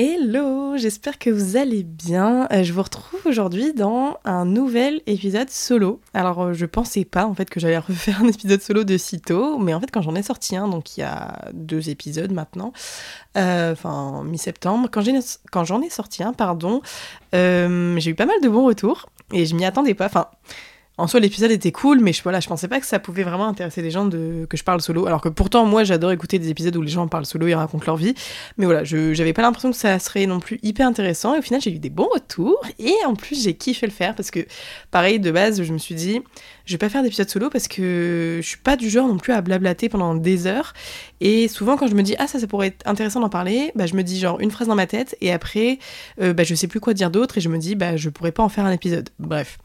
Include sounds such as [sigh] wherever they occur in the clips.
Hello, j'espère que vous allez bien. Euh, je vous retrouve aujourd'hui dans un nouvel épisode solo. Alors euh, je pensais pas en fait que j'allais [laughs] refaire un épisode solo de sitôt, mais en fait quand j'en ai sorti un, donc il y a deux épisodes maintenant, euh, enfin mi-septembre, quand, quand j'en ai sorti un, pardon, j'ai eu pas mal de bons retours et je m'y attendais pas. Enfin, en soi, l'épisode était cool, mais je, voilà, je pensais pas que ça pouvait vraiment intéresser des gens de, que je parle solo. Alors que pourtant, moi, j'adore écouter des épisodes où les gens parlent solo et racontent leur vie. Mais voilà, je j'avais pas l'impression que ça serait non plus hyper intéressant. Et au final, j'ai eu des bons retours. Et en plus, j'ai kiffé le faire parce que, pareil, de base, je me suis dit, je vais pas faire d'épisode solo parce que je suis pas du genre non plus à blablater pendant des heures. Et souvent, quand je me dis, ah, ça, ça pourrait être intéressant d'en parler, bah, je me dis genre une phrase dans ma tête. Et après, euh, bah, je sais plus quoi dire d'autre. Et je me dis, bah, je pourrais pas en faire un épisode. Bref.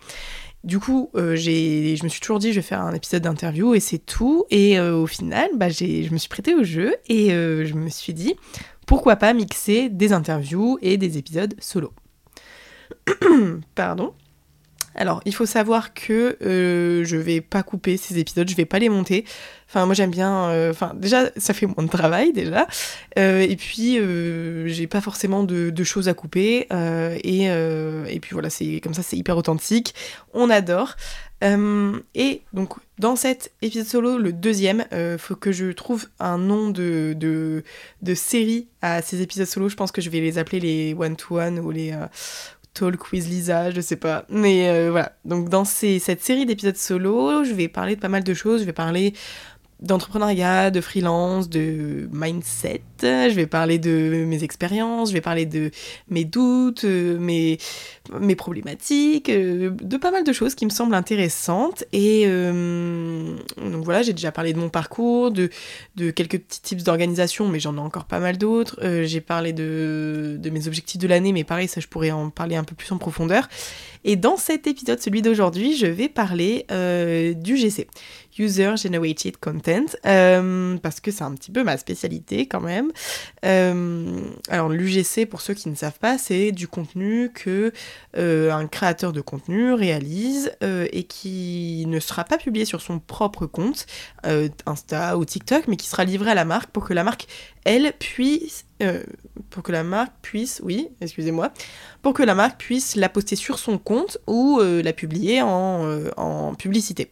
Du coup, euh, je me suis toujours dit, je vais faire un épisode d'interview et c'est tout. Et euh, au final, bah, je me suis prêtée au jeu et euh, je me suis dit, pourquoi pas mixer des interviews et des épisodes solo. [clears throat] Pardon. Alors, il faut savoir que euh, je vais pas couper ces épisodes, je vais pas les monter. Enfin, moi j'aime bien. Euh, enfin, déjà, ça fait moins de travail déjà. Euh, et puis, j'ai pas forcément de, choses à couper. Et, puis voilà, c'est comme ça, c'est hyper authentique. On adore. et donc, dans cet épisode solo, le deuxième, faut que je trouve un nom de, série à ces épisodes solo. Je pense que je vais les appeler les one-to-one ou les Talk Quiz Lisa, je sais pas. Mais euh, voilà, donc dans cette série d'épisodes solo, je vais parler de pas mal de choses. Je vais parler d'entrepreneuriat, de freelance, de mindset. Je vais parler de mes expériences, je vais parler de mes doutes, euh, mes, mes problématiques, euh, de pas mal de choses qui me semblent intéressantes. Et euh, donc voilà, j'ai déjà parlé de mon parcours, de, quelques petits tips d'organisation, mais j'en ai encore pas mal d'autres. j'ai parlé de, de mes objectifs de l'année, mais pareil, ça je pourrais en parler un peu plus en profondeur. Et dans cet épisode, celui d'aujourd'hui, je vais parler du GC. User Generated Content, euh, parce que c'est un petit peu ma spécialité quand même. Euh, alors l'UGC, pour ceux qui ne savent pas, c'est du contenu que euh, un créateur de contenu réalise et qui ne sera pas publié sur son propre compte, Insta ou TikTok, mais qui sera livré à la marque pour que la marque, elle, puisse... pour que la marque puisse, oui, excusez-moi, pour que la marque puisse la poster sur son compte ou la publier en publicité.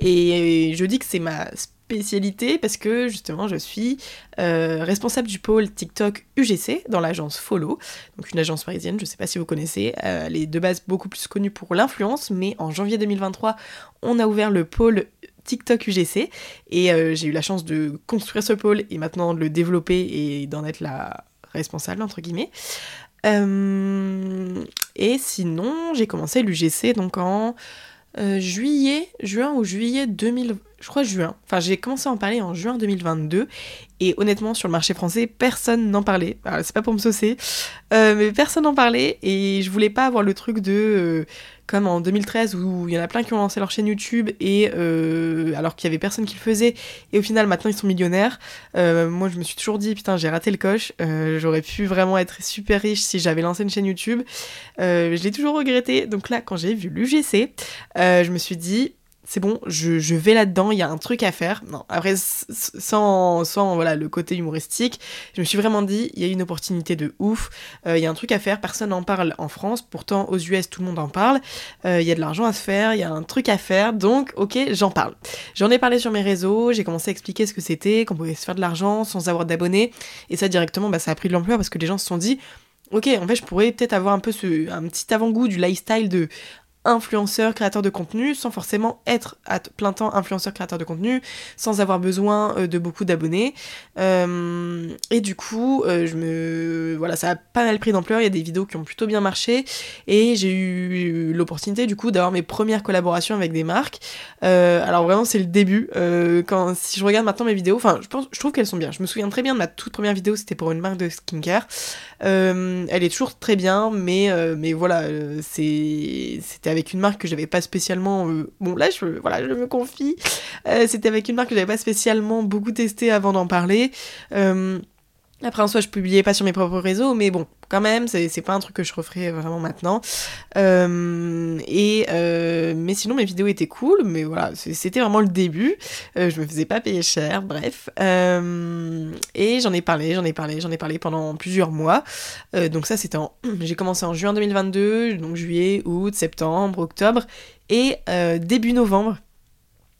Et je dis que c'est ma spécialité parce que justement je suis euh, responsable du pôle TikTok UGC dans l'agence Follow, donc une agence parisienne, je ne sais pas si vous connaissez, euh, elle est de base beaucoup plus connue pour l'influence, mais en janvier 2023 on a ouvert le pôle TikTok UGC et euh, j'ai eu la chance de construire ce pôle et maintenant de le développer et d'en être la responsable entre guillemets. et sinon j'ai commencé l'UGC donc en juillet, juin ou juillet 2000, je crois juin. Enfin, j'ai commencé à en parler en juin 2022 et honnêtement, sur le marché français, personne n'en parlait. c'est pas pour me saucer, euh, mais personne n'en parlait et je voulais pas avoir le truc de euh, comme en 2013 où il y en a plein qui ont lancé leur chaîne YouTube et euh, alors qu'il y avait personne qui le faisait et au final maintenant ils sont millionnaires. Moi je me suis toujours dit putain j'ai raté le coche, j'aurais pu vraiment être super riche si j'avais lancé une chaîne YouTube. je l'ai toujours regretté donc là quand j'ai vu l'UGC je me suis dit c'est bon, je, vais là-dedans, il y a un truc à faire. Non, après, sans, sans voilà, le côté humoristique, je me suis vraiment dit, il y a une opportunité de ouf, euh, il y a un truc à faire, personne n'en parle en France, pourtant aux US tout le monde en parle, euh, il y a de l'argent à se faire, il y a un truc à faire, donc ok, j'en parle. J'en ai parlé sur mes réseaux, j'ai commencé à expliquer ce que c'était, qu'on pouvait se faire de l'argent sans avoir d'abonnés, et ça directement, bah, ça a pris de l'ampleur parce que les gens se sont dit, ok, en fait, je pourrais peut-être avoir un peu ce, un petit avant-goût du lifestyle de influenceur, créateur de contenu, sans forcément être à plein temps influenceur, créateur de contenu, sans avoir besoin euh, de beaucoup d'abonnés. Euh, et du coup, euh, je me, voilà, ça a pas mal pris d'ampleur. Il y a des vidéos qui ont plutôt bien marché, et j'ai eu l'opportunité du coup d'avoir mes premières collaborations avec des marques. alors vraiment, c'est le début. quand si je regarde maintenant mes vidéos, enfin, je pense, je trouve qu'elles sont bien. Je me souviens très bien de ma toute première vidéo, c'était pour une marque de skincare. Elle est toujours très bien, mais mais voilà, c'est c'était avec une marque que j'avais pas spécialement. Euh, bon, là, je, voilà, je me confie. Euh, c'était avec une marque que j'avais pas spécialement beaucoup testé avant d'en parler. Euh, Après, en soi, je publiais pas sur mes propres réseaux, mais bon, quand même, c'est pas un truc que je referais vraiment maintenant. Euh, et euh, mais sinon, mes vidéos étaient cool, mais voilà, c'était vraiment le début. Euh, je me faisais pas payer cher, bref. et j'en ai parlé, j'en ai parlé, j'en ai parlé pendant plusieurs mois. donc ça, c'était en, [clears throat] j'ai commencé en juin 2022, donc juillet, août, septembre, octobre, et début novembre.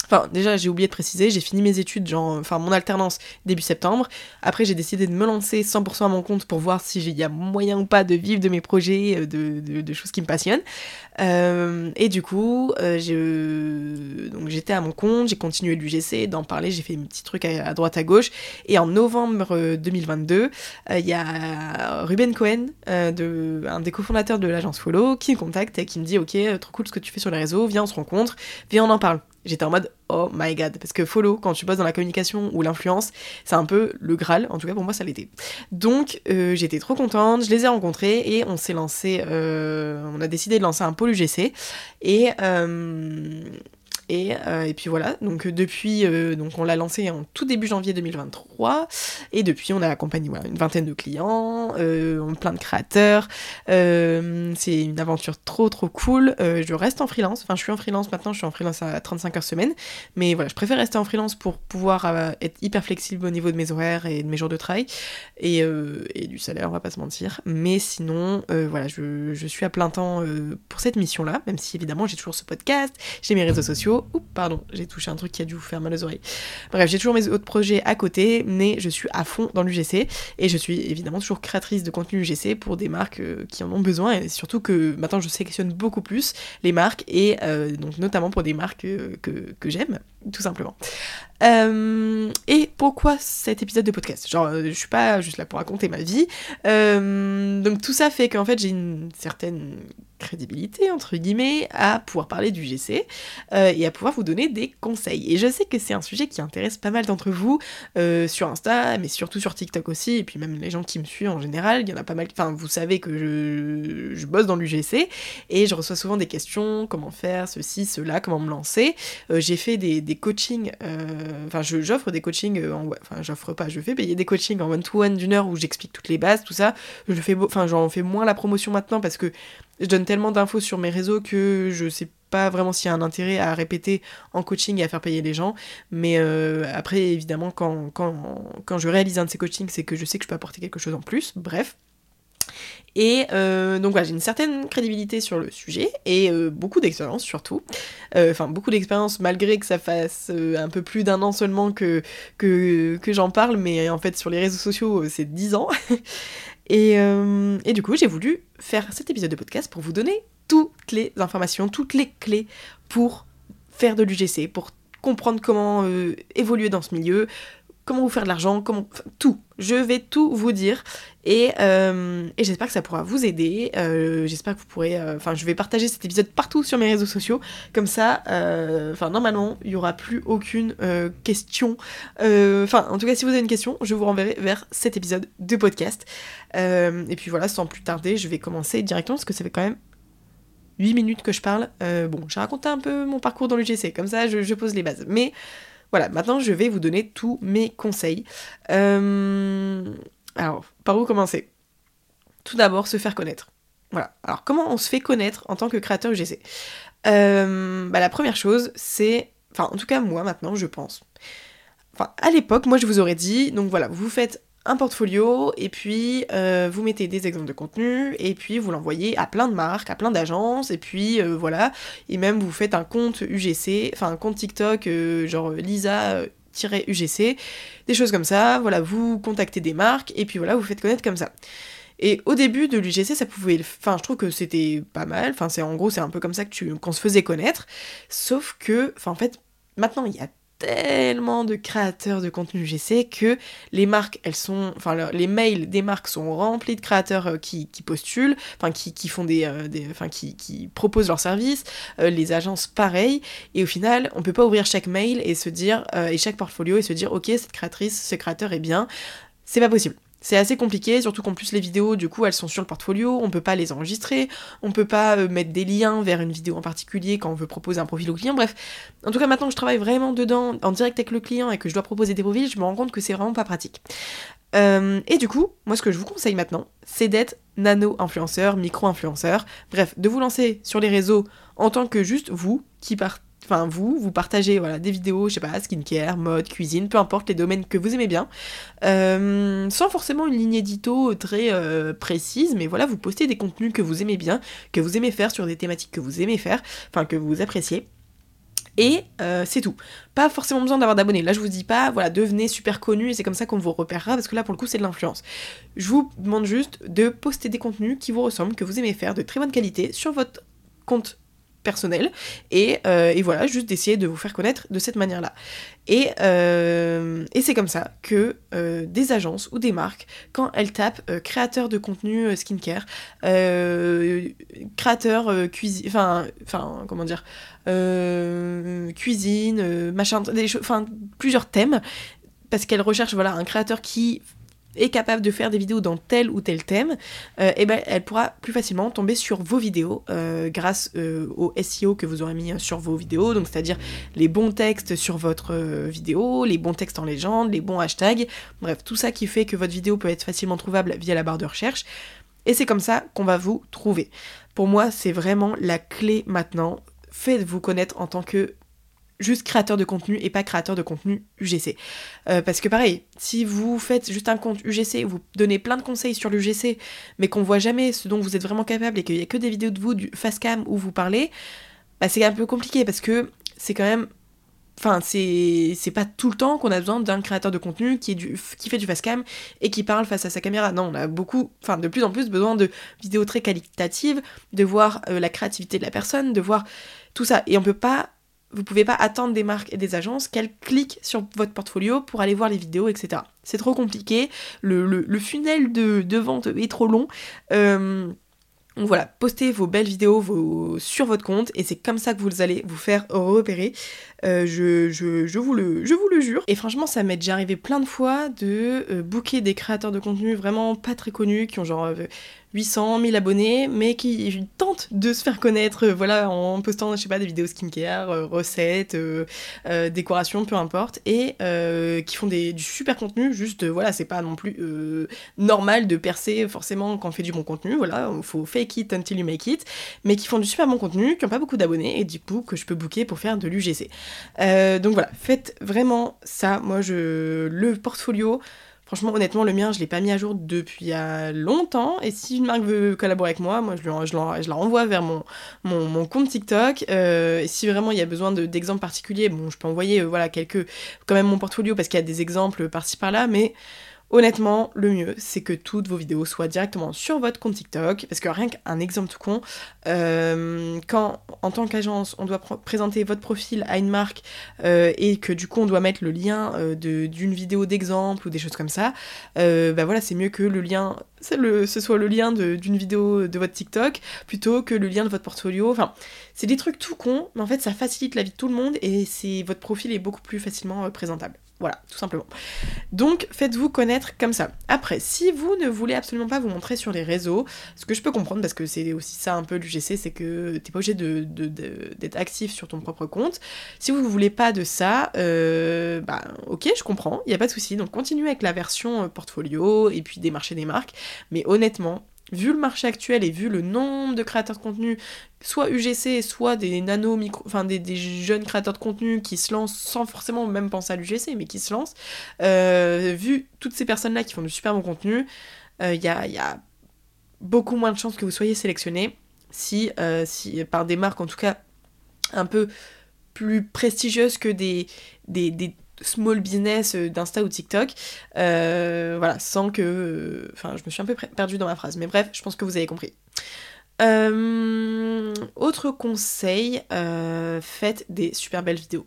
Enfin, déjà, j'ai oublié de préciser, j'ai fini mes études, genre, enfin, mon alternance début septembre. Après, j'ai décidé de me lancer 100% à mon compte pour voir s'il y a moyen ou pas de vivre de mes projets, euh, de, de, choses qui me passionnent. Euh, et du coup, euh, j'étais à mon compte, j'ai continué l'UGC, d'en parler, j'ai fait mes petits trucs à, droite à gauche. Et en novembre 2022, il y a Ruben Cohen, de, un des cofondateurs de l'agence Follow, qui me contacte et qui me dit Ok, trop cool ce que tu fais sur les réseaux, viens, on se rencontre, viens, on en parle j'étais en mode oh my god. Parce que follow quand tu bosses dans la communication ou l'influence c'est un peu le graal. En tout cas pour moi ça l'était. Donc euh, j'étais trop contente. Je les ai rencontrés et on s'est lancé euh, on a décidé de lancer un pôle UGC et euh, et, euh, et, puis voilà, donc euh, depuis, euh, donc on l'a lancé en tout début janvier 2023, et depuis on a accompagné une vingtaine de clients, plein de créateurs. c'est une aventure trop trop cool. je reste en freelance, enfin je suis en freelance maintenant, je suis en freelance à 35 heures semaine, mais voilà, je préfère rester en freelance pour pouvoir être hyper flexible au niveau de mes horaires et de mes jours de travail, et, du salaire, on va pas se mentir. Mais sinon, voilà, je, suis à plein temps pour cette mission-là, même si évidemment j'ai toujours ce podcast, j'ai mes réseaux sociaux Oups, pardon, j'ai touché un truc qui a dû vous faire mal aux oreilles. Bref, j'ai toujours mes autres projets à côté, mais je suis à fond dans l'UGC et je suis évidemment toujours créatrice de contenu UGC pour des marques euh, qui en ont besoin et surtout que maintenant je sélectionne beaucoup plus les marques et euh, donc notamment pour des marques euh, que, que j'aime, tout simplement. et pourquoi cet épisode de podcast? Genre, je suis pas juste là pour raconter ma vie. donc tout ça fait qu'en fait j'ai une certaine crédibilité, entre guillemets, à pouvoir parler du GC euh, et à pouvoir vous donner des conseils. Et je sais que c'est un sujet qui intéresse pas mal d'entre vous euh, sur Insta, mais surtout sur TikTok aussi, et puis même les gens qui me suivent en général, il y en a pas mal, enfin vous savez que je, je bosse dans l'UGC, et je reçois souvent des questions, comment faire ceci, cela, comment me lancer. Euh, j'ai fait des coachings, enfin j'offre des coachings, en, enfin j'offre pas, je fais payer des coachings en one-to-one d'une heure où j'explique toutes les bases, tout ça. Je fais, enfin j'en fais moins la promotion maintenant parce que je donne tellement d'infos sur mes réseaux que je sais pas vraiment s'il y a un intérêt à répéter en coaching et à faire payer les gens. Mais euh, après, évidemment, quand, quand, je réalise un de ces coachings, c'est que je sais que je peux apporter quelque chose en plus. Bref. Et euh, donc voilà, j'ai une certaine crédibilité sur le sujet et euh, beaucoup d'expérience surtout. Enfin, beaucoup d'expérience malgré que ça fasse un peu plus d'un an seulement que, que, j'en parle, mais en fait sur les réseaux sociaux c'est 10 ans. [laughs] Euh, et, du coup, j'ai voulu faire cet épisode de podcast pour vous donner toutes les informations, toutes les clés pour faire de l'UGC, pour comprendre comment euh, évoluer dans ce milieu, comment vous faire de l'argent, comment tout. Je vais tout vous dire et, euh, j'espère que ça pourra vous aider. Euh, j'espère que vous pourrez. Euh, enfin, je vais partager cet épisode partout sur mes réseaux sociaux. Comme ça, enfin, normalement, il n'y aura plus aucune question. Enfin, en tout cas, si vous avez une question, je vous renverrai vers cet épisode de podcast. et puis voilà, sans plus tarder, je vais commencer directement parce que ça fait quand même 8 minutes que je parle. bon, j'ai raconté un peu mon parcours dans l'UGC, comme ça je, pose les bases. Mais voilà, maintenant je vais vous donner tous mes conseils. Euh, alors, par où commencer? Tout d'abord, se faire connaître. Voilà. Alors, comment on se fait connaître en tant que créateur UGC euh, bah, La première chose, c'est. Enfin, en tout cas, moi, maintenant, je pense. Enfin, à l'époque, moi, je vous aurais dit, donc voilà, vous faites un portfolio et puis euh, vous mettez des exemples de contenu et puis vous l'envoyez à plein de marques, à plein d'agences et puis euh, voilà et même vous faites un compte UGC, enfin un compte TikTok euh, genre Lisa-UGC, des choses comme ça, voilà vous contactez des marques et puis voilà vous faites connaître comme ça. Et au début de l'UGC, ça pouvait. Enfin, je trouve que c'était pas mal. Enfin, c'est en gros, c'est un peu comme ça que tu... qu'on se faisait connaître. Sauf que, enfin, en fait, maintenant, il y a tellement de créateurs de contenu GC que les marques, elles sont, enfin les mails des marques sont remplis de créateurs euh, qui, postulent, enfin qui, font des, euh, enfin qui, proposent leurs services, euh, les agences pareil, et au final on peut pas ouvrir chaque mail et se dire et chaque portfolio et se dire ok cette créatrice, ce créateur est bien, c'est pas possible. C'est assez compliqué, surtout qu'en plus les vidéos, du coup, elles sont sur le portfolio, on peut pas les enregistrer, on peut pas euh, mettre des liens vers une vidéo en particulier quand on veut proposer un profil au client. Bref, en tout cas, maintenant que je travaille vraiment dedans, en direct avec le client et que je dois proposer des profils, je me rends compte que c'est vraiment pas pratique. et du coup, moi ce que je vous conseille maintenant, c'est d'être nano-influenceur, micro-influenceur, bref, de vous lancer sur les réseaux en tant que juste vous qui partez enfin vous, vous partagez voilà, des vidéos, je sais pas, skincare, mode, cuisine, peu importe les domaines que vous aimez bien, euh, sans forcément une ligne édito très euh, précise, mais voilà, vous postez des contenus que vous aimez bien, que vous aimez faire sur des thématiques que vous aimez faire, enfin que vous appréciez. Et euh, c'est tout. Pas forcément besoin d'avoir d'abonnés. Là, je vous dis pas, voilà, devenez super connu et c'est comme ça qu'on vous repérera parce que là, pour le coup, c'est de l'influence. Je vous demande juste de poster des contenus qui vous ressemblent, que vous aimez faire, de très bonne qualité sur votre compte personnel. Euh, et, voilà juste d'essayer de vous faire connaître de cette manière là et, euh, et c'est comme ça que euh, des agences ou des marques quand elles tapent créateur de contenu skincare créateur cuisine enfin enfin comment dire cuisine machin des enfin plusieurs thèmes parce qu'elles recherchent voilà un créateur qui est capable de faire des vidéos dans tel ou tel thème, euh, eh ben, elle pourra plus facilement tomber sur vos vidéos euh, grâce euh, au SEO que vous aurez mis sur vos vidéos, donc c'est-à-dire les bons textes sur votre vidéo, les bons textes en légende, les bons hashtags, bref, tout ça qui fait que votre vidéo peut être facilement trouvable via la barre de recherche. Et c'est comme ça qu'on va vous trouver. Pour moi, c'est vraiment la clé maintenant. Faites-vous connaître en tant que juste créateur de contenu et pas créateur de contenu UGC. Euh, parce que pareil, si vous faites juste un compte UGC, vous donnez plein de conseils sur l'UGC, mais qu'on voit jamais ce dont vous êtes vraiment capable et qu'il y a que des vidéos de vous du face cam où vous parlez, bah c'est un peu compliqué parce que c'est quand même Enfin, c'est pas tout le temps qu'on a besoin d'un créateur de contenu qui, est du, qui fait du cam et qui parle face à sa caméra. Non, on a beaucoup, enfin de plus en plus besoin de vidéos très qualitatives, de voir euh, la créativité de la personne, de voir tout ça. Et on peut pas vous pouvez pas attendre des marques et des agences qu'elles cliquent sur votre portfolio pour aller voir les vidéos, etc. C'est trop compliqué, le, le, funnel de, vente est trop long. Euh, donc voilà, postez vos belles vidéos sur votre compte et c'est comme ça que vous allez vous faire repérer. Euh, je, je, vous le, je vous le jure. Et franchement, ça m'est déjà arrivé plein de fois de euh, booker des créateurs de contenu vraiment pas très connus qui ont genre 800, 1000 abonnés, mais qui tentent de se faire connaître, euh, voilà, en postant, je sais pas, des vidéos skincare, euh, recettes, euh, décoration, peu importe, et qui font des, du super contenu, juste, voilà, c'est pas non plus normal de percer forcément quand on fait du bon contenu, voilà, il faut fake it until you make it, mais qui font du super bon contenu, qui ont pas beaucoup d'abonnés, et du coup, que je peux booker pour faire de l'UGC. donc voilà, faites vraiment ça, moi, je, le portfolio, Franchement, honnêtement, le mien, je l'ai pas mis à jour depuis longtemps. Et si une marque veut collaborer avec moi, moi, je, je, la renvoie vers mon, mon, compte TikTok. Euh, et si vraiment il y a besoin d'exemples particuliers, bon, je peux envoyer euh, voilà, quelques, quand même mon portfolio parce qu'il y a des exemples par-ci par-là. Mais Honnêtement, le mieux, c'est que toutes vos vidéos soient directement sur votre compte TikTok, parce que rien qu'un exemple tout con, euh, quand en tant qu'agence, on doit présenter votre profil à une marque euh, et que du coup on doit mettre le lien euh, d'une vidéo d'exemple ou des choses comme ça, bah voilà, c'est mieux que le lien, ce soit le lien d'une vidéo de votre TikTok plutôt que le lien de votre portfolio. Enfin, c'est des trucs tout cons, mais en fait ça facilite la vie de tout le monde et votre profil est beaucoup plus facilement présentable. Voilà, tout simplement. Donc, faites-vous connaître comme ça. Après, si vous ne voulez absolument pas vous montrer sur les réseaux, ce que je peux comprendre, parce que c'est aussi ça un peu l'UGC, c'est que t'es pas obligé d'être de, actif sur ton propre compte. Si vous ne voulez pas de ça, euh, bah ok, je comprends, il n'y a pas de souci. Donc, continuez avec la version euh, portfolio et puis démarcher des marques. Mais honnêtement, vu le marché actuel et vu le nombre de créateurs de contenu, soit UGC, soit des nano micro, enfin des, jeunes créateurs de contenu qui se lancent sans forcément même penser à l'UGC, mais qui se lancent, euh, vu toutes ces personnes-là qui font du super bon contenu, il euh, y, a, beaucoup moins de chances que vous soyez sélectionné si, euh, si par des marques en tout cas un peu plus prestigieuses que des small business euh, d'Insta ou TikTok. Euh, voilà, sans que... Euh, enfin, je me suis un peu perdue dans ma phrase, mais bref, je pense que vous avez compris. autre conseil, faites des super belles vidéos.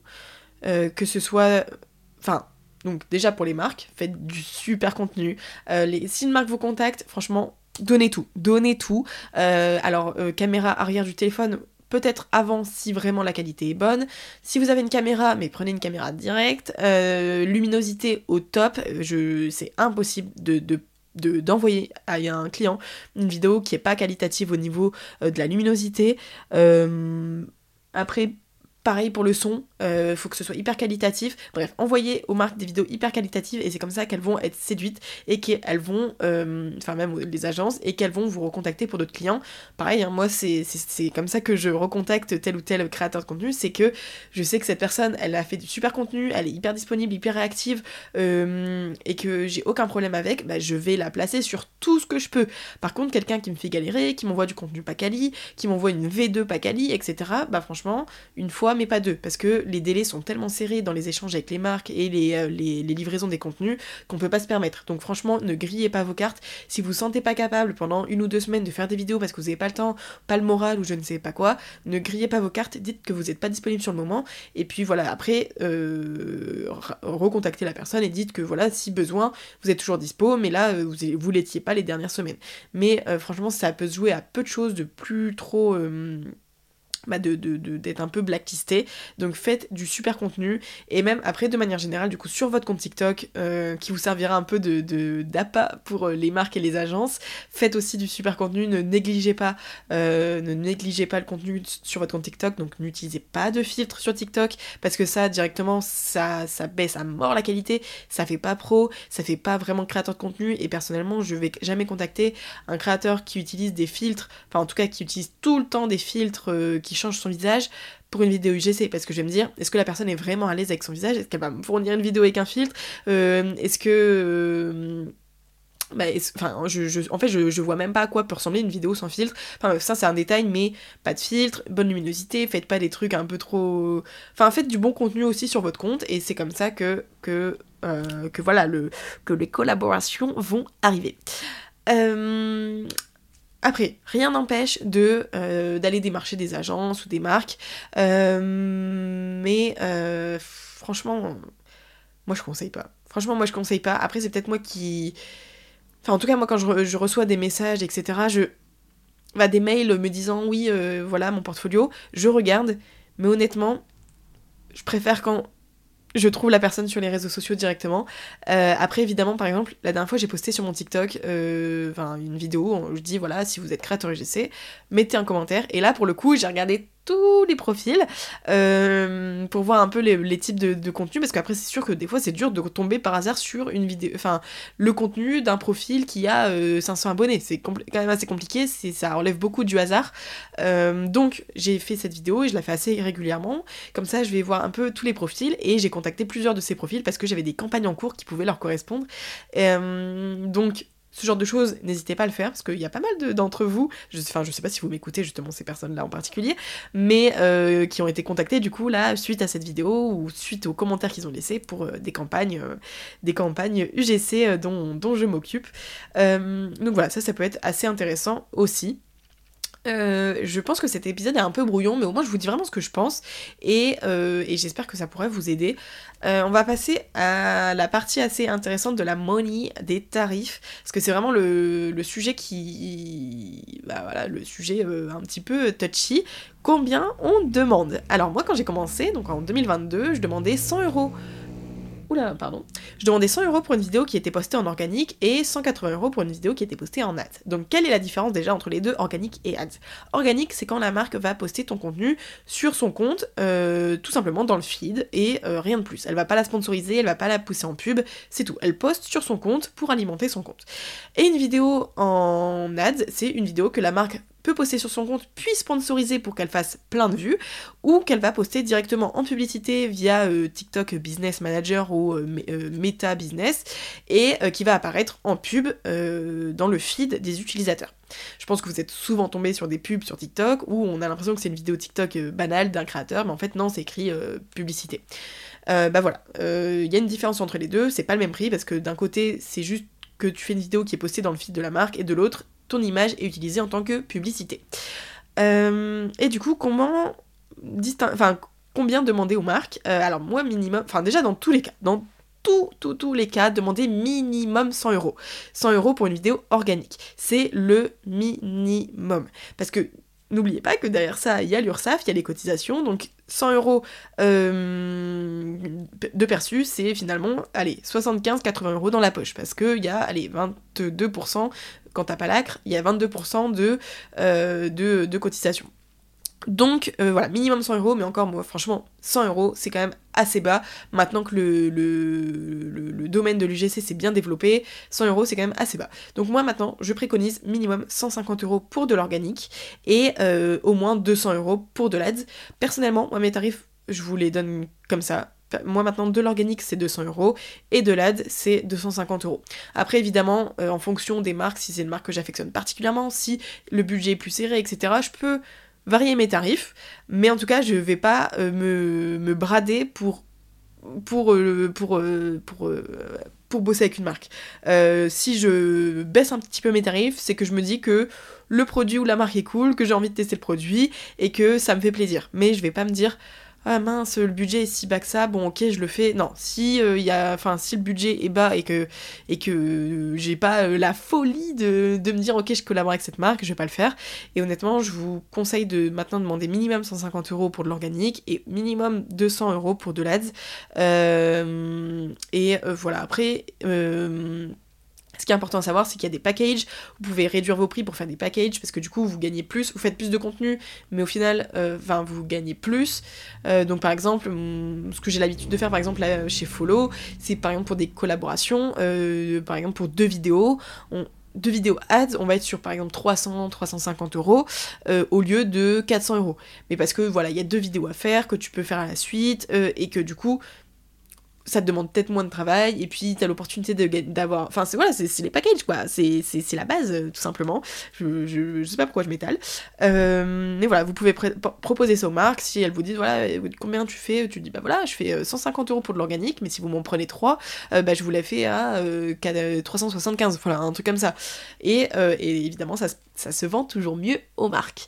que ce soit... Enfin, donc déjà pour les marques, faites du super contenu. les, si une marque vous contacte, franchement, donnez tout. Donnez tout. alors, caméra arrière du téléphone, peut-être avant si vraiment la qualité est bonne. Si vous avez une caméra, mais prenez une caméra directe. Euh, luminosité au top, je, c'est impossible de, d'envoyer à un client une vidéo qui est pas qualitative au niveau euh, de la luminosité. Euh, après, Pareil pour le son, euh, faut que ce soit hyper qualitatif. Bref, envoyez aux marques des vidéos hyper qualitatives et c'est comme ça qu'elles vont être séduites et qu'elles vont, euh, enfin même les agences, et qu'elles vont vous recontacter pour d'autres clients. Pareil, hein, moi c'est comme ça que je recontacte tel ou tel créateur de contenu, c'est que je sais que cette personne, elle a fait du super contenu, elle est hyper disponible, hyper réactive euh, et que j'ai aucun problème avec, bah, je vais la placer sur tout ce que je peux. Par contre, quelqu'un qui me fait galérer, qui m'envoie du contenu pas quali, qui m'envoie une V2 pas quali, etc., bah franchement, une fois mais pas deux, parce que les délais sont tellement serrés dans les échanges avec les marques et les, euh, les, livraisons des contenus qu'on peut pas se permettre. Donc franchement, ne grillez pas vos cartes. Si vous sentez pas capable pendant une ou deux semaines de faire des vidéos parce que vous n'avez pas le temps, pas le moral ou je ne sais pas quoi, ne grillez pas vos cartes, dites que vous n'êtes pas disponible sur le moment, et puis voilà, après, euh, recontactez la personne et dites que voilà, si besoin, vous êtes toujours dispo, mais là, euh, vous, vous l'étiez pas les dernières semaines. Mais franchement, ça peut se jouer à peu de choses, de plus trop bah de, d'être un peu blacklisté. Donc faites du super contenu et même après de manière générale du coup sur votre compte TikTok euh, qui vous servira un peu de, d'appât pour euh, les marques et les agences. Faites aussi du super contenu, ne négligez pas euh, ne négligez pas le contenu sur votre compte TikTok. Donc n'utilisez pas de filtre sur TikTok parce que ça directement ça, ça baisse à mort la qualité, ça fait pas pro, ça fait pas vraiment créateur de contenu et personnellement je vais jamais contacter un créateur qui utilise des filtres, enfin en tout cas qui utilise tout le temps des filtres qui change son visage pour une vidéo UGC parce que je vais me dire est-ce que la personne est vraiment à l'aise avec son visage? Est-ce qu'elle va me fournir une vidéo avec un filtre? Euh, est-ce que euh, bah, enfin, en fait, je, vois même pas à quoi peut ressembler une vidéo sans filtre. Enfin, ça, c'est un détail, mais pas de filtre, bonne luminosité, faites pas des trucs un peu trop. Enfin, faites du bon contenu aussi sur votre compte, et c'est comme ça que, que, euh, que voilà, le, que les collaborations vont arriver. Après, rien n'empêche de euh, d'aller démarcher des agences ou des marques, euh, mais euh, franchement, moi je conseille pas. Franchement, moi je conseille pas. Après, c'est peut-être moi qui, enfin en tout cas moi quand je, reçois des messages, etc. Je, bah, des mails me disant oui, voilà mon portfolio, je regarde, mais honnêtement, je préfère quand je trouve la personne sur les réseaux sociaux directement. Euh, après, évidemment, par exemple, la dernière fois, j'ai posté sur mon TikTok euh, une vidéo où je dis voilà, si vous êtes créateur UGC, mettez un commentaire. Et là, pour le coup, j'ai regardé tous les profils euh, pour voir un peu les, types de, contenu parce qu'après c'est sûr que des fois c'est dur de tomber par hasard sur une vidéo enfin le contenu d'un profil qui a 500 abonnés c'est quand même assez compliqué ça relève beaucoup du hasard donc j'ai fait cette vidéo et je la fais assez régulièrement comme ça je vais voir un peu tous les profils et j'ai contacté plusieurs de ces profils parce que j'avais des campagnes en cours qui pouvaient leur correspondre donc ce genre de choses, n'hésitez pas à le faire, parce qu'il y a pas mal d'entre vous, je, enfin je sais pas si vous m'écoutez justement ces personnes-là en particulier, mais euh, qui ont été contactées du coup là, suite à cette vidéo, ou suite aux commentaires qu'ils ont laissés pour euh, des campagnes euh, des campagnes UGC dont, dont, je m'occupe. donc voilà, ça ça peut être assez intéressant aussi. Euh, je pense que cet épisode est un peu brouillon, mais au moins je vous dis vraiment ce que je pense et, euh, j'espère que ça pourrait vous aider. Euh, on va passer à la partie assez intéressante de la money, des tarifs, parce que c'est vraiment le, sujet qui. Bah voilà, le sujet un petit peu touchy. Combien on demande? Alors, moi, quand j'ai commencé, donc en 2022, je demandais 100 euros Oula, pardon. Je demandais 100 euros pour une vidéo qui était postée en organique et 180 euros pour une vidéo qui était postée en ads. Donc quelle est la différence déjà entre les deux, organique et ads? Organique, c'est quand la marque va poster ton contenu sur son compte, euh, tout simplement dans le feed et euh, rien de plus. Elle va pas la sponsoriser, elle va pas la pousser en pub, c'est tout. Elle poste sur son compte pour alimenter son compte. Et une vidéo en ads, c'est une vidéo que la marque peut poster sur son compte puis sponsoriser pour qu'elle fasse plein de vues ou qu'elle va poster directement en publicité via euh, TikTok Business Manager ou euh, euh, Meta Business et qui va apparaître en pub dans le feed des utilisateurs. Je pense que vous êtes souvent tombé sur des pubs sur TikTok où on a l'impression que c'est une vidéo TikTok banale d'un créateur, mais en fait non, c'est écrit publicité. bah voilà, il y a une différence entre les deux, c'est pas le même prix parce que d'un côté c'est juste que tu fais une vidéo qui est postée dans le feed de la marque et de l'autre ton image est utilisée en tant que publicité. Euh, et du coup, comment enfin, combien demander aux marques euh, Alors moi, minimum, enfin déjà dans tous les cas, dans tous, tous, tous les cas, demander minimum 100 euros. 100 euros pour une vidéo organique. C'est le minimum. Parce que n'oubliez pas que derrière ça, il y a l'URSSAF, il y a les cotisations, donc 100 euros euh, de perçu, c'est finalement, allez, 75-80 euros dans la poche, parce qu'il y a, allez, 22%, quand t'as pas l'acre, il y a 22% de, euh, de, de cotisation. Donc voilà, minimum 100 euros, mais encore moi franchement 100 euros c'est quand même assez bas. Maintenant que le, domaine de l'UGC s'est bien développé, 100 euros c'est quand même assez bas. Donc moi maintenant je préconise minimum 150 euros pour de l'organique et au moins 200 euros pour de l'ADS. Personnellement, moi mes tarifs je vous les donne comme ça. Moi maintenant de l'organique c'est 200 euros et de l'AD c'est 250 euros. Après évidemment en fonction des marques, si c'est une marque que j'affectionne particulièrement, si le budget est plus serré, etc. Je peux varier mes tarifs, mais en tout cas, je vais pas euh, me, brader pour pour, euh, pour, euh, pour, pour, bosser avec une marque. si je baisse un petit peu mes tarifs, c'est que je me dis que le produit ou la marque est cool, que j'ai envie de tester le produit et que ça me fait plaisir. Mais je vais pas me dire ah mince, le budget est si bas que ça, bon ok, je le fais. Non, si, euh, y a, si le budget est bas et que, et que j'ai pas euh, la folie de, me dire ok, je collabore avec cette marque, je vais pas le faire. Et honnêtement, je vous conseille de maintenant demander minimum 150 euros pour de l'organique et minimum 200 euros pour de l'ADS. Euh, et voilà, après ce qui est important à savoir, c'est qu'il y a des packages, vous pouvez réduire vos prix pour faire des packages, parce que du coup, vous gagnez plus, vous faites plus de contenu, mais au final, euh, vous gagnez plus. Euh, donc par exemple, ce que j'ai l'habitude de faire, par exemple, chez Follow, c'est par exemple pour des collaborations, euh, par exemple pour deux vidéos, deux vidéos ads, on va être sur par exemple 300, 350 euros au lieu de 400 euros. Mais parce que voilà, il y a deux vidéos à faire que tu peux faire à la suite et que du coup, ça te demande peut-être moins de travail, et puis t'as l'opportunité d'avoir. Enfin, c'est voilà, c'est les packages, quoi. C'est la base, euh, tout simplement. Je, je, sais pas pourquoi je m'étale. Euh, mais voilà, vous pouvez proposer ça aux marques. Si elles vous disent, voilà, combien tu fais Tu dis, bah voilà, je fais 150 euh, euros pour de l'organique, mais si vous m'en prenez 3, bah je vous la fais à 375, voilà, un truc comme ça. Et, et évidemment, ça, ça se vend toujours mieux aux marques.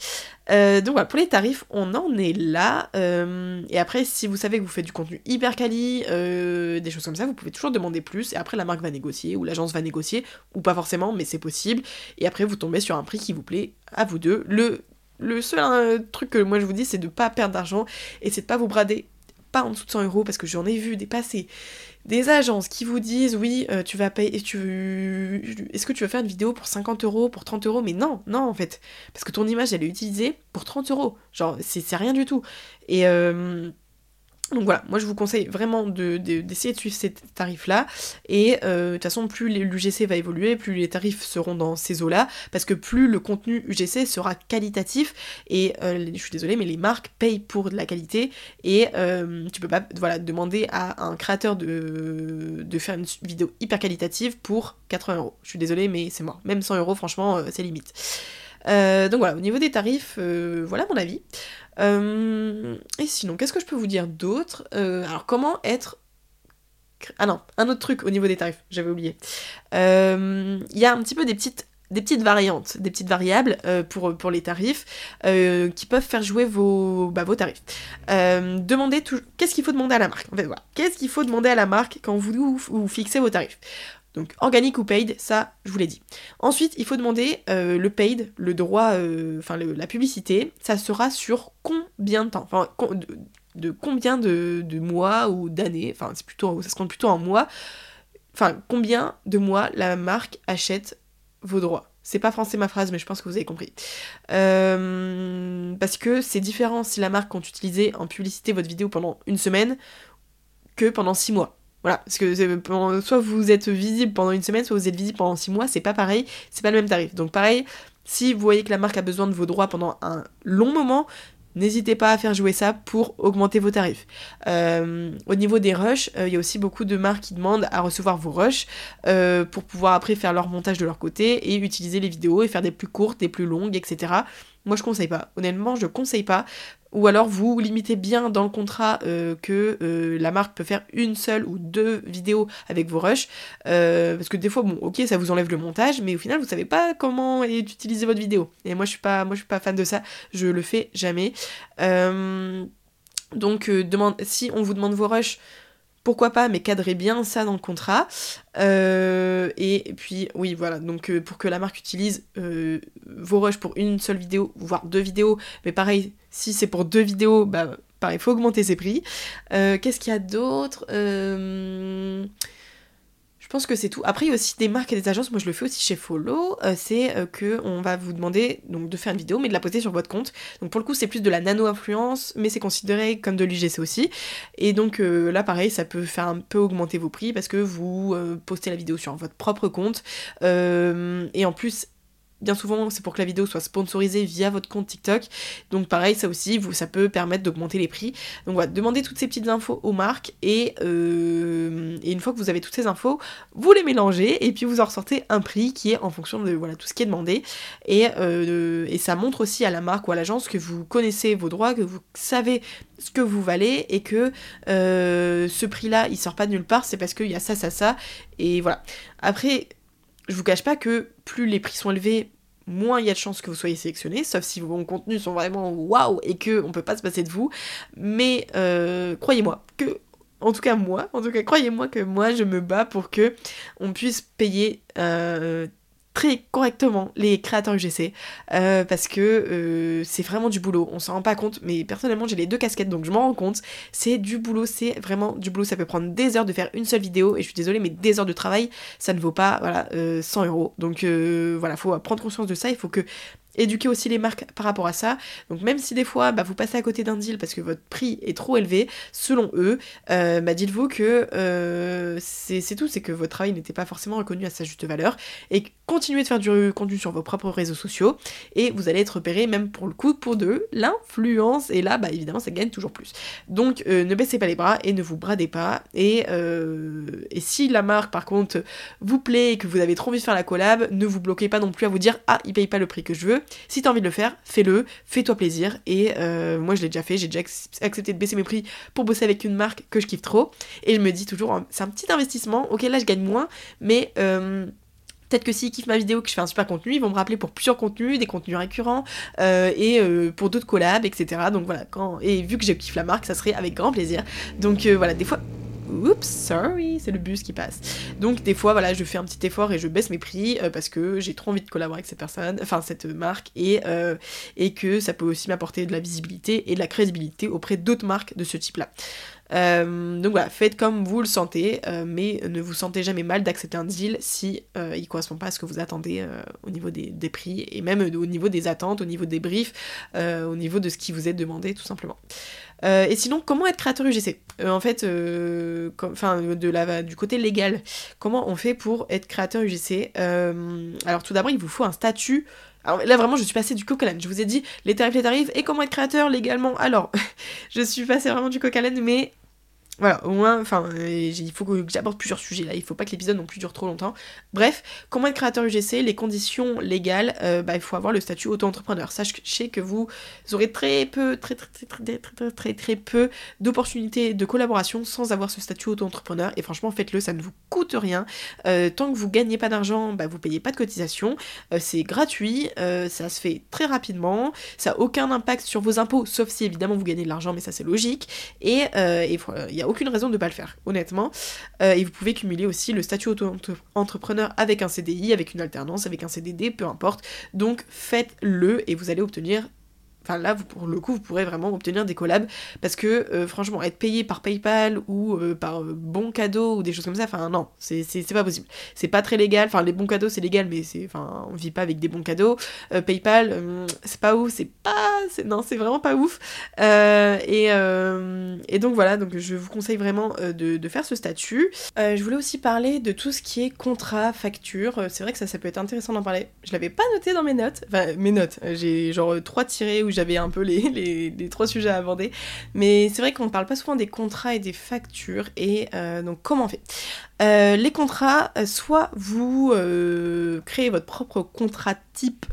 Euh, donc voilà, pour les tarifs, on en est là. Euh, et après, si vous savez que vous faites du contenu hyper quali, euh, des choses comme ça, vous pouvez toujours demander plus. Et après, la marque va négocier ou l'agence va négocier, ou pas forcément, mais c'est possible. Et après, vous tombez sur un prix qui vous plaît à vous deux. Le, le seul truc que moi je vous dis, c'est de pas perdre d'argent et c'est de pas vous brader pas en dessous de 100 euros parce que j'en ai vu dépasser des agences qui vous disent oui, euh, tu vas payer, tu, est-ce que tu vas faire une vidéo pour 50 euros, pour 30 euros? Mais non, non en fait, parce que ton image elle est utilisée pour 30 euros, genre c'est rien du tout. Et euh, donc voilà, moi je vous conseille vraiment d'essayer de, suivre ces tarifs-là. Et euh, de toute façon, plus l'UGC va évoluer, plus les tarifs seront dans ces eaux-là, parce que plus le contenu UGC sera qualitatif. Et euh, je suis désolée, mais les marques payent pour de la qualité. Et euh, tu peux pas voilà, demander à un créateur de, de faire une vidéo hyper qualitative pour 80 euros. Je suis désolée, mais c'est mort. Même 100 euros, franchement, c'est limite. Donc voilà, au niveau des tarifs, voilà mon avis. Euh, et sinon, qu'est-ce que je peux vous dire d'autre euh, Alors, comment être... Ah non, un autre truc au niveau des tarifs, j'avais oublié. Euh, il y a un petit peu des petites petites variantes, des petites variables pour, les tarifs qui peuvent faire jouer vos, bah, tarifs. demandez. Qu'est-ce qu'il faut demander à la marque? Qu'est-ce qu'il faut demander à la marque quand vous fixez vos tarifs? Donc organique ou paid, ça je vous l'ai dit. Ensuite, il faut demander euh, le paid, le droit, euh, enfin la publicité, ça sera sur combien de temps? Enfin, de, combien de, mois ou d'années? Enfin, c'est plutôt, ça se compte plutôt en mois. Enfin, combien de mois la marque achète vos droits? C'est pas français ma phrase, mais je pense que vous avez compris. Euh, parce que c'est différent si la marque compte utiliser en publicité votre vidéo pendant une semaine que pendant six mois. Voilà, parce que soit vous êtes visible pendant une semaine, soit vous êtes visible pendant six mois, c'est pas pareil, c'est pas le même tarif. Donc pareil, si vous voyez que la marque a besoin de vos droits pendant un long moment, n'hésitez pas à faire jouer ça pour augmenter vos tarifs. Euh, au niveau des rushs, euh, il y a aussi beaucoup de marques qui demandent à recevoir vos rushs euh, pour pouvoir après faire leur montage de leur côté et utiliser les vidéos et faire des plus courtes, des plus longues, etc. Moi je conseille pas. Honnêtement, je conseille pas ou alors vous limitez bien dans le contrat euh, que euh, la marque peut faire une seule ou deux vidéos avec vos rushs. Euh, parce que des fois, bon, ok, ça vous enlève le montage, mais au final, vous savez pas comment utiliser votre vidéo. Et moi, je suis pas, moi, je suis pas fan de ça. Je le fais jamais. donc, demande, si on vous demande vos rushs, pourquoi pas, mais cadrez bien ça dans le contrat. Et puis, oui, voilà, donc pour que la marque utilise vos rushs pour une seule vidéo, voire deux vidéos, mais pareil, si c'est pour deux vidéos, bah pareil, il faut augmenter ses prix. Qu'est-ce qu'il y a d'autre Je pense que c'est tout. Après, il y a aussi des marques et des agences, moi je le fais aussi chez Follow, euh, c'est euh, que on va vous demander de faire une vidéo, mais de la poster sur votre compte. Donc pour le coup, c'est plus de la nano-influence, mais c'est considéré comme de l'UGC aussi. Et donc là, pareil, ça peut faire un peu augmenter vos prix parce que vous postez la vidéo sur votre propre compte. et en plus, bien souvent c'est pour que la vidéo soit sponsorisée via votre compte TikTok. Donc pareil, ça aussi, vous, ça peut permettre d'augmenter les prix. Donc voilà, demandez toutes ces petites infos aux marques et, euh, une fois que vous avez toutes ces infos, vous les mélangez et puis vous en ressortez un prix qui est en fonction de voilà, tout ce qui est demandé. Et, euh, et ça montre aussi à la marque ou à l'agence que vous connaissez vos droits, que vous savez ce que vous valez et que euh, ce prix-là, il sort pas de nulle part, c'est parce qu'il y a ça, ça, ça. Et voilà. Après, je vous cache pas que plus les prix sont élevés, moins il y a de chances que vous soyez sélectionné, sauf si vos contenus sont vraiment waouh et que on peut pas se passer de vous. Mais euh, croyez-moi que, en tout cas moi, en tout cas croyez-moi que moi je me bats pour que on puisse payer euh, très correctement les créateurs UGC euh, parce que euh, c'est vraiment du boulot, on s'en rend pas compte, mais personnellement j'ai les deux casquettes donc je m'en rends compte, c'est du boulot, c'est vraiment du boulot, ça peut prendre des heures de faire une seule vidéo et je suis désolée mais des heures de travail ça ne vaut pas voilà 100 euh, euros. Donc voilà faut prendre conscience de ça, il faut que éduquer aussi les marques par rapport à ça. Donc même si des fois bah, vous passez à côté d'un deal parce que votre prix est trop élevé, selon eux, bah, dites-vous que c'est tout, c'est que votre travail n'était pas forcément reconnu à sa juste valeur. Et continuez de faire du contenu sur vos propres réseaux sociaux et vous allez être repéré même pour le coup pour de l'influence. Et là, bah évidemment, ça gagne toujours plus. Donc euh, ne baissez pas les bras et ne vous bradez pas. Et, et si la marque par contre vous plaît et que vous avez trop envie de faire la collab, ne vous bloquez pas non plus à vous dire ah il paye pas le prix que je veux si t'as envie de le faire, fais-le, fais-toi plaisir. Et euh, moi, je l'ai déjà fait, j'ai déjà accepté de baisser mes prix pour bosser avec une marque que je kiffe trop. Et je me dis toujours, hein, c'est un petit investissement, ok, là, je gagne moins, mais. Euh, peut-être que s'ils kiffent ma vidéo, que je fais un super contenu, ils vont me rappeler pour plusieurs contenus, des contenus récurrents, euh, et pour d'autres collabs, etc. Donc voilà, quand... et vu que je kiffe la marque, ça serait avec grand plaisir. Donc voilà, des fois, Oups, sorry, c'est le bus qui passe. Donc des fois, voilà, je fais un petit effort et je baisse mes prix euh, parce que j'ai trop envie de collaborer avec cette personne, enfin cette marque, et, euh, et que ça peut aussi m'apporter de la visibilité et de la crédibilité auprès d'autres marques de ce type-là. Euh, donc voilà, faites comme vous le sentez, mais ne vous sentez jamais mal d'accepter un deal si il correspond pas à ce que vous attendez au niveau des, prix et même au niveau des attentes, au niveau des briefs, au niveau de ce qui vous est demandé tout simplement. Euh, et sinon, comment être créateur UGC euh, En fait, euh, de la, du côté légal, comment on fait pour être créateur UGC Alors, tout d'abord, il vous faut un statut. Alors là, vraiment, je suis passée du coq Je vous ai dit les tarifs, les tarifs, et comment être créateur légalement? Alors, [laughs] je suis passée vraiment du coq mais voilà, au moins, enfin, euh, il faut que j'aborde plusieurs sujets là, il faut pas que l'épisode non plus dure trop longtemps. Bref, comment être créateur UGC, les conditions légales, euh, bah, il faut avoir le statut auto-entrepreneur. Sachez que vous aurez très peu, très très très très très très très, peu d'opportunités de collaboration sans avoir ce statut auto-entrepreneur. Et franchement, faites-le, ça ne vous coûte rien. Euh, tant que vous gagnez pas d'argent, bah, vous payez pas de cotisation. c'est gratuit, ça se fait très rapidement, ça a aucun impact sur vos impôts, sauf si évidemment vous gagnez de l'argent, mais ça c'est logique. Et il y a aucune raison de ne pas le faire, honnêtement. Euh, et vous pouvez cumuler aussi le statut auto-entrepreneur avec un CDI, avec une alternance, avec un CDD, peu importe. Donc faites-le et vous allez obtenir Enfin là, pour le coup, vous pourrez vraiment obtenir des collabs parce que euh, franchement, être payé par PayPal ou euh, par euh, bon cadeau ou des choses comme ça, enfin non, c'est pas possible. C'est pas très légal. Enfin, les bons cadeaux, c'est légal, mais c'est, enfin, on vit pas avec des bons cadeaux. PayPal, c'est pas ouf, c'est pas, non, c'est vraiment pas ouf. Et, et, donc voilà, donc je vous conseille vraiment de, de faire ce statut. je voulais aussi parler de tout ce qui est contrat, facture. C'est vrai que ça, ça peut être intéressant d'en parler. Je l'avais pas noté dans mes notes. Enfin, mes notes. J'ai genre trois tirés j'avais un peu les, trois sujets à aborder. Mais c'est vrai qu'on ne parle pas souvent des contrats et des factures. Et euh, donc, comment on fait? Euh, Les contrats, euh, soit vous créez votre propre contrat type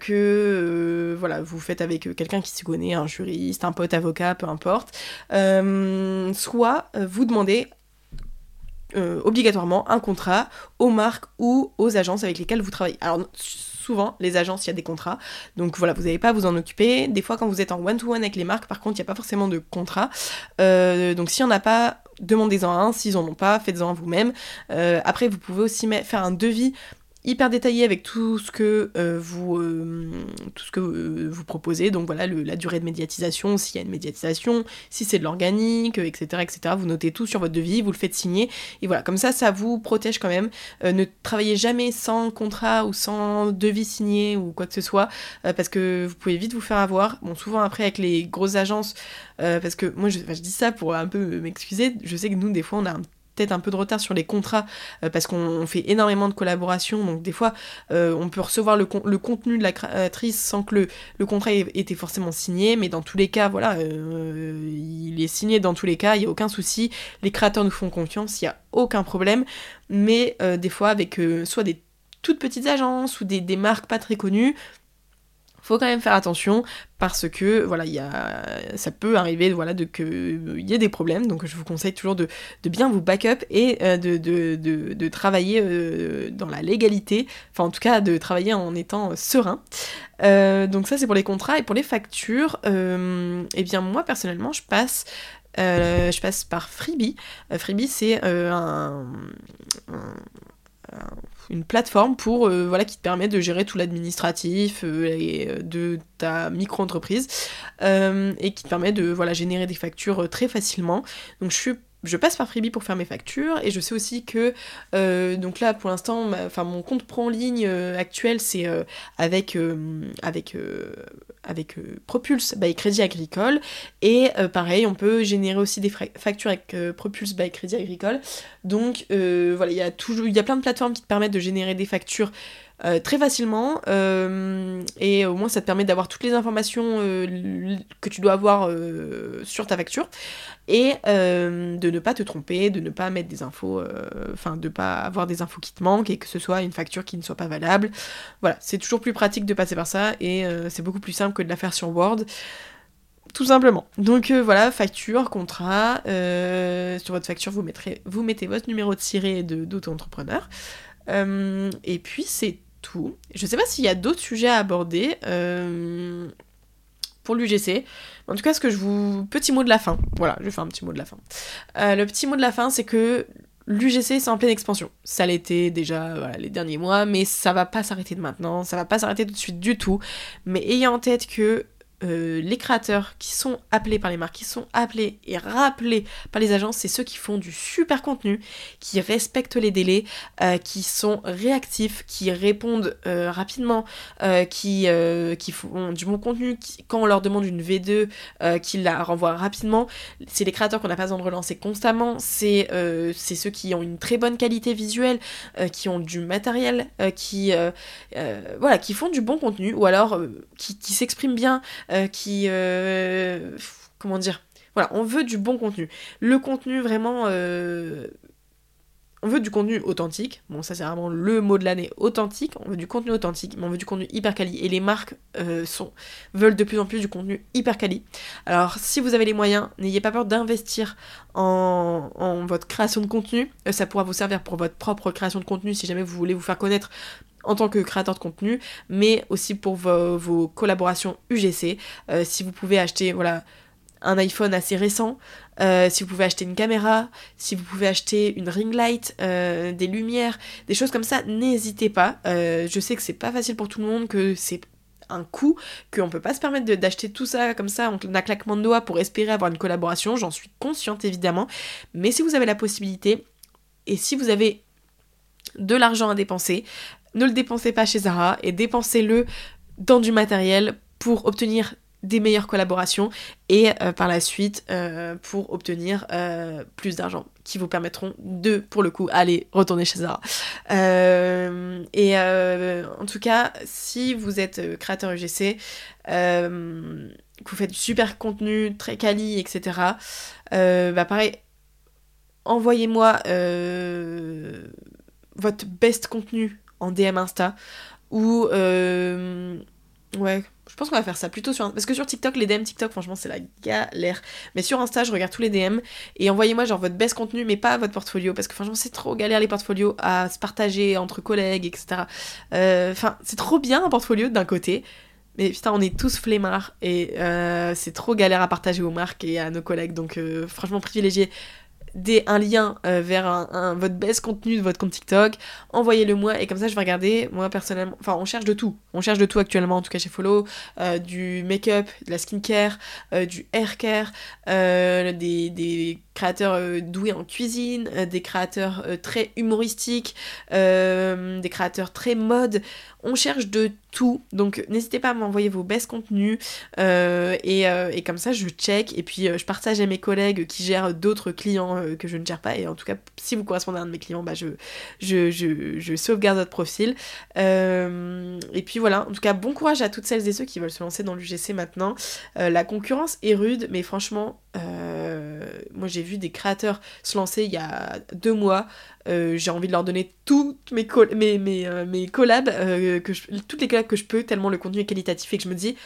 que voilà, vous faites avec quelqu'un qui s'y connaît, un juriste, un pote avocat, peu importe. soit vous demandez obligatoirement un contrat aux marques ou aux agences avec lesquelles vous travaillez. Alors souvent, les agences, il y a des contrats. Donc voilà, vous n'avez pas à vous en occuper. Des fois, quand vous êtes en one-to-one avec les marques, par contre, il n'y a pas forcément de contrat. Euh, donc si on n'a pas, demandez-en un. S'ils en ont pas, faites-en vous-même. Euh, après, vous pouvez aussi faire un devis hyper détaillé avec tout ce que vous tout ce que vous proposez. Donc voilà, la durée de médiatisation, s'il y a une médiatisation, si c'est de l'organique, etc., etc. Vous notez tout sur votre devis, vous le faites signer. Et voilà, comme ça, ça vous protège quand même. ne travaillez jamais sans contrat ou sans devis signé ou quoi que ce soit, parce que vous pouvez vite vous faire avoir. Bon, souvent après avec les grosses agences, parce que moi je, je dis ça pour un peu m'excuser, je sais que nous des fois on a un un peu de retard sur les contrats euh, parce qu'on fait énormément de collaborations. Donc des fois, euh, on peut recevoir le, contenu de la créatrice sans que le, contrat ait été forcément signé. Mais dans tous les cas, voilà, euh, il est signé dans tous les cas, il n'y a aucun souci. Les créateurs nous font confiance, il n'y a aucun problème. Mais des fois, avec soit des toutes petites agences ou des marques pas très connues, faut quand même faire attention parce que voilà, y a, ça peut arriver voilà, de qu'il y ait des problèmes. Donc je vous conseille toujours de, bien vous backup et euh, de, travailler euh, dans la légalité, enfin en tout cas de travailler en étant serein. Euh, donc ça c'est pour les contrats et pour les factures, eh bien moi personnellement je passe je passe par Freebie. Freebie, c'est un, une plateforme pour euh, voilà qui te permet de gérer tout l'administratif euh, euh, de ta micro-entreprise et qui te permet de voilà générer des factures très facilement. Donc je suis je passe par Freebie pour faire mes factures et je sais aussi que euh, donc là pour l'instant enfin mon compte pro en ligne euh, actuel c'est euh, avec avec avec Propulse by Crédit Agricole et pareil on peut générer aussi des factures avec Propulse by Crédit Agricole. Donc voilà il y a toujours il y a plein de plateformes qui te permettent de générer des factures euh, très facilement euh, et au moins ça te permet d'avoir toutes les informations euh, que tu dois avoir sur ta facture et de ne pas te tromper, de ne pas mettre des infos, enfin de pas avoir des infos qui te manquent et que ce soit une facture qui ne soit pas valable. Voilà, c'est toujours plus pratique de passer par ça et c'est beaucoup plus simple que de la faire sur Word tout simplement. Donc voilà, facture, contrat. sur votre facture, vous, mettrez, vous mettez votre numéro de ciré d'auto-entrepreneur. et puis c'est tout. Je sais pas s'il y a d'autres sujets à aborder euh, pour l'UGC. En tout cas, ce que je vous. Petit mot de la fin. Voilà, je vais faire un petit mot de la fin. Euh, le petit mot de la fin, c'est que l'UGC c'est en pleine expansion. Ça l'était déjà les derniers mois, mais ça va pas s'arrêter de maintenant, ça va pas s'arrêter tout de suite du tout. Mais ayez en tête que euh, les créateurs qui sont appelés par les marques, qui sont appelés et rappelés par les agences, c'est ceux qui font du super contenu, qui respectent les délais, euh, qui sont réactifs, qui répondent euh, rapidement, qui, font du bon contenu, quand on leur demande une V2, qui la renvoient rapidement. C'est les créateurs qu'on n'a pas besoin de relancer constamment, c'est ceux qui ont une très bonne qualité visuelle, qui ont du matériel, qui, font du bon contenu, ou alors qui, s'expriment bien, qui... Euh, comment dire Voilà, on veut du bon contenu. Le contenu vraiment... Euh, on veut du contenu authentique. Bon, ça c'est vraiment le mot de l'année, authentique. On veut du contenu authentique, mais on veut du contenu hyper quali. Et les marques sont, veulent de plus en plus du contenu hyper quali. Alors, si vous avez les moyens, n'ayez pas peur d'investir en, en, votre création de contenu. ça pourra vous servir pour votre propre création de contenu si jamais vous voulez vous faire connaître en tant que créateur de contenu, mais aussi pour vos, collaborations UGC. Euh, si vous pouvez acheter voilà, un iPhone assez récent, euh, si vous pouvez acheter une caméra, si vous pouvez acheter une ring light, euh, des lumières, des choses comme ça, n'hésitez pas. je sais que c'est pas facile pour tout le monde, que c'est un coût, qu'on peut pas se permettre d'acheter tout ça comme ça en un claquement de doigts pour espérer avoir une collaboration, j'en suis consciente évidemment, mais si vous avez la possibilité, et si vous avez de l'argent à dépenser, ne le dépensez pas chez Zara et dépensez-le dans du matériel pour obtenir des meilleures collaborations et euh, par la suite euh, pour obtenir euh, plus d'argent qui vous permettront de pour le coup aller retourner chez Zara. Et en tout cas si vous êtes créateur UGC que vous faites du super contenu très quali etc bah pareil envoyez-moi votre best contenu en DM Insta ou euh, ouais je pense qu'on va faire ça plutôt sur parce que sur TikTok les DM TikTok franchement c'est la galère. Mais sur Insta je regarde tous les DM et envoyez-moi genre votre best contenu mais pas votre portfolio parce que franchement c'est trop galère les portfolios à se partager entre collègues etc euh, enfin c'est trop bien un portfolio d'un côté mais putain, on est tous flemmards et euh, c'est trop galère à partager aux marques et à nos collègues. Donc, franchement, privilégiez un lien euh, vers un, votre best contenu de votre compte TikTok, envoyez-le moi et comme ça je vais regarder. Moi personnellement, enfin on cherche de tout. On cherche de tout actuellement, en tout cas chez Follow, euh, du make-up, de la skincare, euh, du hair care, des, des créateurs doués en cuisine, des créateurs très humoristiques, des créateurs très mode. On cherche de tout, donc n'hésitez pas à m'envoyer vos best contenus et, et, comme ça je check et puis je partage à mes collègues qui gèrent d'autres clients que je ne gère pas. Et en tout cas, si vous correspondez à un de mes clients, bah, je, je, sauvegarde votre profil. Euh, et puis voilà, en tout cas, bon courage à toutes celles et ceux qui veulent se lancer dans l'UGC maintenant. Euh, la concurrence est rude, mais franchement, euh, moi j'ai vu des créateurs se lancer il y a deux mois. j'ai envie de leur donner toutes mes, mes, mes collabs, que toutes les collabs que je peux, tellement le contenu est qualitatif et que je me dis,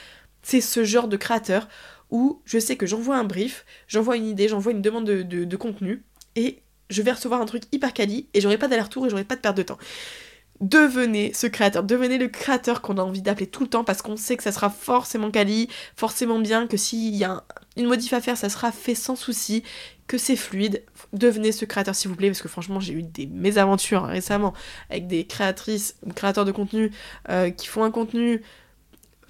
c'est ce genre de créateur où je sais que j'envoie un brief, j'envoie une idée, j'envoie une demande de, contenu, et je vais recevoir un truc hyper quali, et j'aurai pas d'aller-retour et j'aurai pas de perte de temps. Devenez ce créateur, devenez le créateur qu'on a envie d'appeler tout le temps parce qu'on sait que ça sera forcément quali, forcément bien, que s'il y a une modif à faire, ça sera fait sans souci, que c'est fluide. Devenez ce créateur s'il vous plaît, parce que franchement j'ai eu des mésaventures récemment avec des créatrices, créateurs de contenu euh, qui font un contenu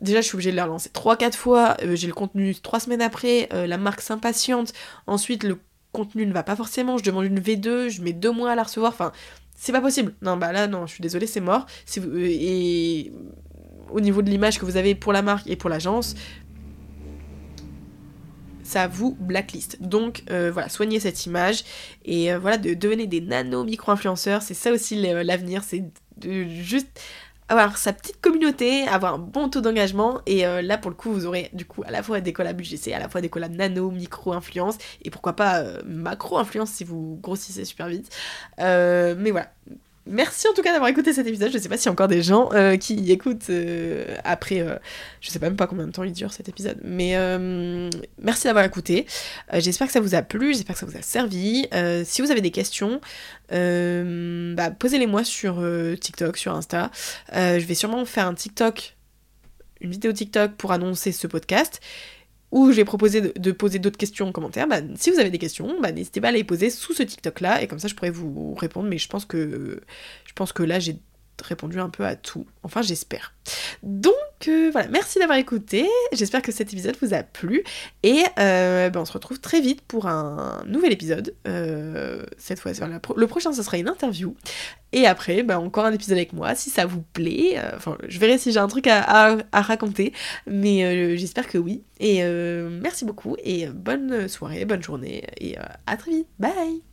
déjà je suis obligée de la relancer 3-4 fois, euh, j'ai le contenu 3 semaines après, euh, la marque s'impatiente, ensuite le contenu ne va pas forcément, je demande une V2, je mets 2 mois à la recevoir, enfin c'est pas possible. Non bah là non, je suis désolée, c'est mort. Et au niveau de l'image que vous avez pour la marque et pour l'agence, ça vous blacklist. Donc voilà, soignez cette image et voilà, de, devenez des nano micro-influenceurs, c'est ça aussi l'avenir, c'est juste avoir sa petite communauté, avoir un bon taux d'engagement. Et euh, là, pour le coup, vous aurez du coup à la fois des collabs UGC, à la fois des collabs nano, micro influence, et pourquoi pas euh, macro influence si vous grossissez super vite. Euh, mais voilà, Merci en tout cas d'avoir écouté cet épisode. Je sais pas s'il y a encore des gens euh, qui écoutent euh, après. Euh, je sais même pas combien de temps il dure cet épisode. Mais merci d'avoir écouté. j'espère que ça vous a plu. J'espère que ça vous a servi. si vous avez des questions, bah, posez-les moi sur TikTok, sur Insta. je vais sûrement faire un TikTok, une vidéo TikTok pour annoncer ce podcast où j'ai proposé de, poser d'autres questions en commentaire, bah, si vous avez des questions, bah, n'hésitez pas à les poser sous ce TikTok-là, et comme ça je pourrais vous répondre, mais je pense que, je pense que là j'ai répondu un peu à tout. Enfin, j'espère. Donc, euh, voilà, merci d'avoir écouté. J'espère que cet épisode vous a plu. Et euh, ben, on se retrouve très vite pour un nouvel épisode. Euh, cette fois, le prochain, ce sera une interview. Et après, ben, encore un épisode avec moi, si ça vous plaît. Enfin, je verrai si j'ai un truc à, raconter. Mais j'espère que oui. Et merci beaucoup. Et bonne soirée, bonne journée. Et à très vite. Bye